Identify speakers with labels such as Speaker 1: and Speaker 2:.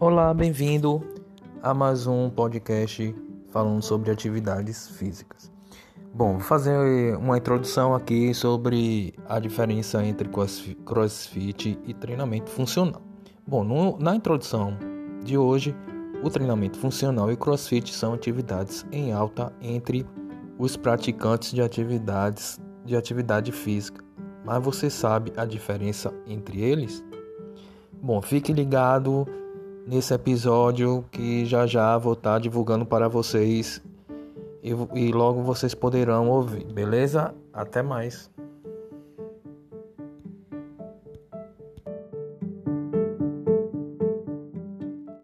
Speaker 1: Olá, bem-vindo a mais um podcast falando sobre atividades físicas. Bom, vou fazer uma introdução aqui sobre a diferença entre crossfit e treinamento funcional. Bom, no, na introdução de hoje, o treinamento funcional e crossfit são atividades em alta entre os praticantes de atividades de atividade física. Mas você sabe a diferença entre eles? Bom, fique ligado nesse episódio que já já vou estar divulgando para vocês e, e logo vocês poderão ouvir, beleza? Até mais.